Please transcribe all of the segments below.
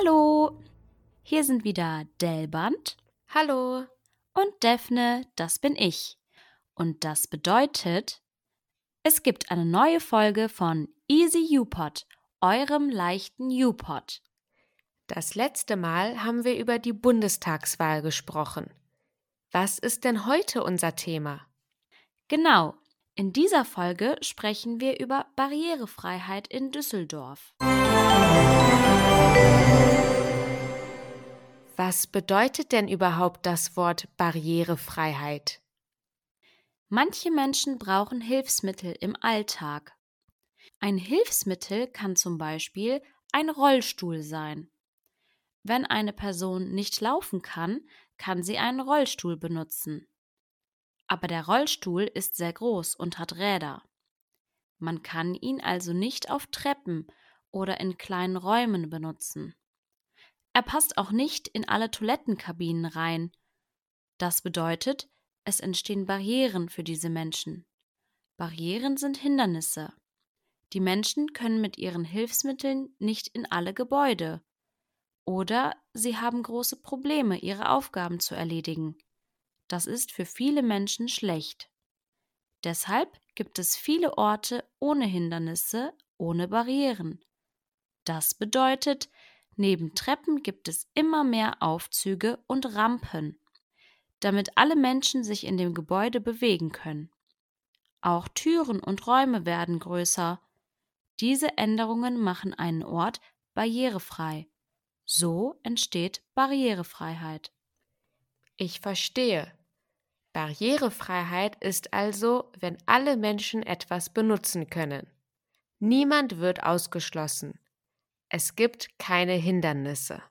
Hallo, hier sind wieder Delband Hallo. und Daphne, das bin ich. Und das bedeutet, es gibt eine neue Folge von Easy U-Pod, eurem leichten U-Pod. Das letzte Mal haben wir über die Bundestagswahl gesprochen. Was ist denn heute unser Thema? Genau, in dieser Folge sprechen wir über Barrierefreiheit in Düsseldorf. Was bedeutet denn überhaupt das Wort Barrierefreiheit? Manche Menschen brauchen Hilfsmittel im Alltag. Ein Hilfsmittel kann zum Beispiel ein Rollstuhl sein. Wenn eine Person nicht laufen kann, kann sie einen Rollstuhl benutzen. Aber der Rollstuhl ist sehr groß und hat Räder. Man kann ihn also nicht auf Treppen oder in kleinen Räumen benutzen. Er passt auch nicht in alle Toilettenkabinen rein. Das bedeutet, es entstehen Barrieren für diese Menschen. Barrieren sind Hindernisse. Die Menschen können mit ihren Hilfsmitteln nicht in alle Gebäude. Oder sie haben große Probleme, ihre Aufgaben zu erledigen. Das ist für viele Menschen schlecht. Deshalb gibt es viele Orte ohne Hindernisse, ohne Barrieren. Das bedeutet, neben Treppen gibt es immer mehr Aufzüge und Rampen, damit alle Menschen sich in dem Gebäude bewegen können. Auch Türen und Räume werden größer. Diese Änderungen machen einen Ort barrierefrei. So entsteht Barrierefreiheit. Ich verstehe. Barrierefreiheit ist also, wenn alle Menschen etwas benutzen können. Niemand wird ausgeschlossen. Es gibt keine Hindernisse.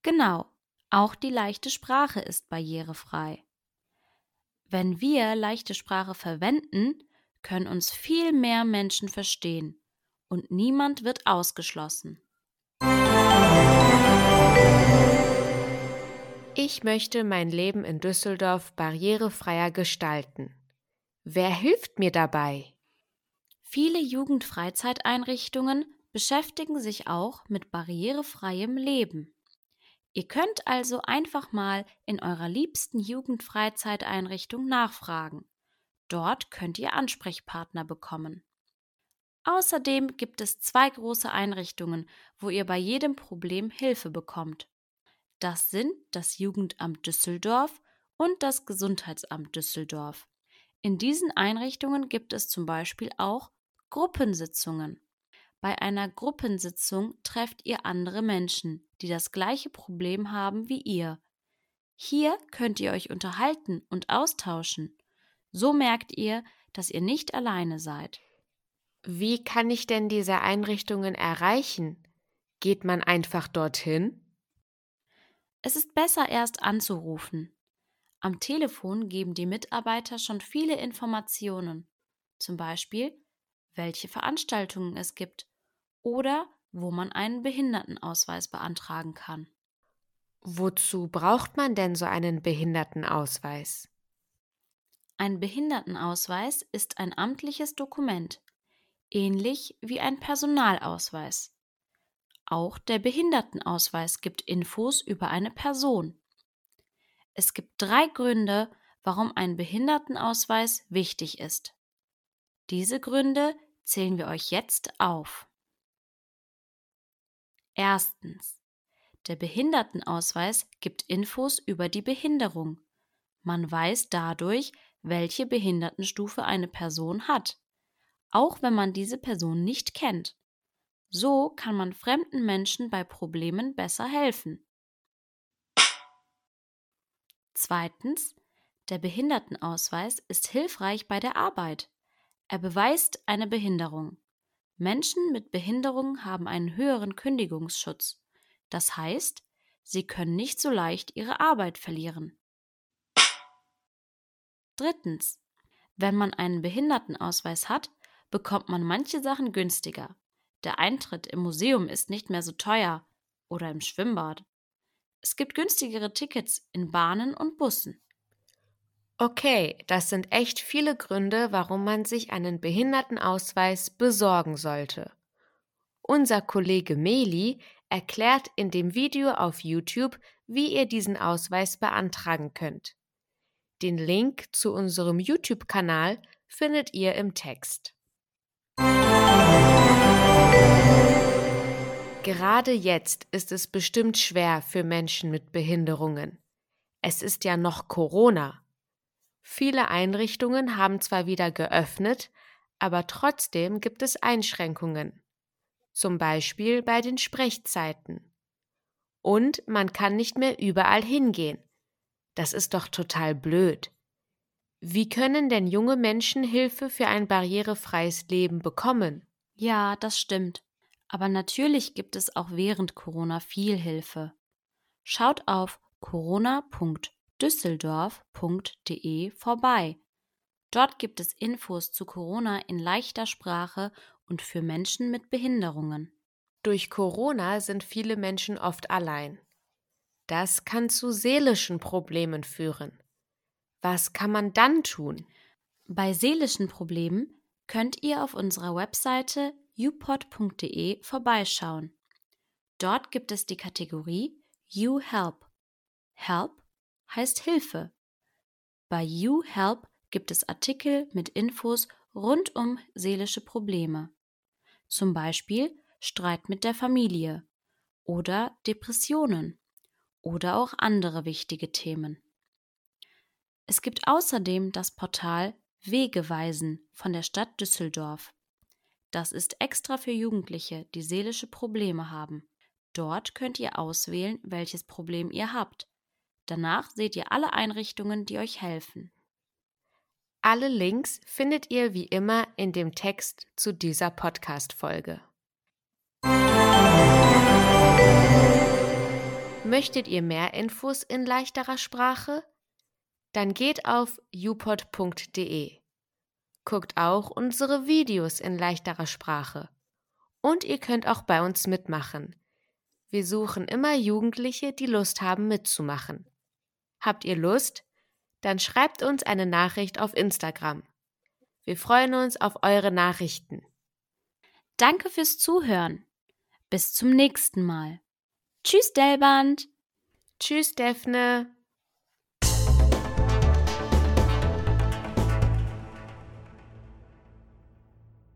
Genau, auch die leichte Sprache ist barrierefrei. Wenn wir leichte Sprache verwenden, können uns viel mehr Menschen verstehen und niemand wird ausgeschlossen. Ich möchte mein Leben in Düsseldorf barrierefreier gestalten. Wer hilft mir dabei? Viele Jugendfreizeiteinrichtungen beschäftigen sich auch mit barrierefreiem Leben. Ihr könnt also einfach mal in eurer liebsten Jugendfreizeiteinrichtung nachfragen. Dort könnt ihr Ansprechpartner bekommen. Außerdem gibt es zwei große Einrichtungen, wo ihr bei jedem Problem Hilfe bekommt. Das sind das Jugendamt Düsseldorf und das Gesundheitsamt Düsseldorf. In diesen Einrichtungen gibt es zum Beispiel auch Gruppensitzungen. Bei einer Gruppensitzung trefft ihr andere Menschen, die das gleiche Problem haben wie ihr. Hier könnt ihr euch unterhalten und austauschen. So merkt ihr, dass ihr nicht alleine seid. Wie kann ich denn diese Einrichtungen erreichen? Geht man einfach dorthin? Es ist besser erst anzurufen. Am Telefon geben die Mitarbeiter schon viele Informationen, zum Beispiel, welche Veranstaltungen es gibt oder wo man einen Behindertenausweis beantragen kann. Wozu braucht man denn so einen Behindertenausweis? Ein Behindertenausweis ist ein amtliches Dokument, ähnlich wie ein Personalausweis. Auch der Behindertenausweis gibt Infos über eine Person. Es gibt drei Gründe, warum ein Behindertenausweis wichtig ist. Diese Gründe zählen wir euch jetzt auf. Erstens. Der Behindertenausweis gibt Infos über die Behinderung. Man weiß dadurch, welche Behindertenstufe eine Person hat, auch wenn man diese Person nicht kennt. So kann man fremden Menschen bei Problemen besser helfen. Zweitens. Der Behindertenausweis ist hilfreich bei der Arbeit. Er beweist eine Behinderung. Menschen mit Behinderung haben einen höheren Kündigungsschutz. Das heißt, sie können nicht so leicht ihre Arbeit verlieren. Drittens. Wenn man einen Behindertenausweis hat, bekommt man manche Sachen günstiger. Der Eintritt im Museum ist nicht mehr so teuer oder im Schwimmbad. Es gibt günstigere Tickets in Bahnen und Bussen. Okay, das sind echt viele Gründe, warum man sich einen Behindertenausweis besorgen sollte. Unser Kollege Meli erklärt in dem Video auf YouTube, wie ihr diesen Ausweis beantragen könnt. Den Link zu unserem YouTube-Kanal findet ihr im Text. Gerade jetzt ist es bestimmt schwer für Menschen mit Behinderungen. Es ist ja noch Corona. Viele Einrichtungen haben zwar wieder geöffnet, aber trotzdem gibt es Einschränkungen. Zum Beispiel bei den Sprechzeiten. Und man kann nicht mehr überall hingehen. Das ist doch total blöd. Wie können denn junge Menschen Hilfe für ein barrierefreies Leben bekommen? Ja, das stimmt. Aber natürlich gibt es auch während Corona viel Hilfe. Schaut auf corona.düsseldorf.de vorbei. Dort gibt es Infos zu Corona in leichter Sprache und für Menschen mit Behinderungen. Durch Corona sind viele Menschen oft allein. Das kann zu seelischen Problemen führen. Was kann man dann tun? Bei seelischen Problemen könnt ihr auf unserer Webseite upod.de vorbeischauen. Dort gibt es die Kategorie You Help. Help heißt Hilfe. Bei You Help gibt es Artikel mit Infos rund um seelische Probleme. Zum Beispiel Streit mit der Familie oder Depressionen oder auch andere wichtige Themen. Es gibt außerdem das Portal Wegeweisen von der Stadt Düsseldorf. Das ist extra für Jugendliche, die seelische Probleme haben. Dort könnt ihr auswählen, welches Problem ihr habt. Danach seht ihr alle Einrichtungen, die euch helfen. Alle Links findet ihr wie immer in dem Text zu dieser Podcast-Folge. Möchtet ihr mehr Infos in leichterer Sprache? Dann geht auf upod.de. Guckt auch unsere Videos in leichterer Sprache. Und ihr könnt auch bei uns mitmachen. Wir suchen immer Jugendliche, die Lust haben mitzumachen. Habt ihr Lust? Dann schreibt uns eine Nachricht auf Instagram. Wir freuen uns auf eure Nachrichten. Danke fürs Zuhören. Bis zum nächsten Mal. Tschüss, Delband. Tschüss, Daphne.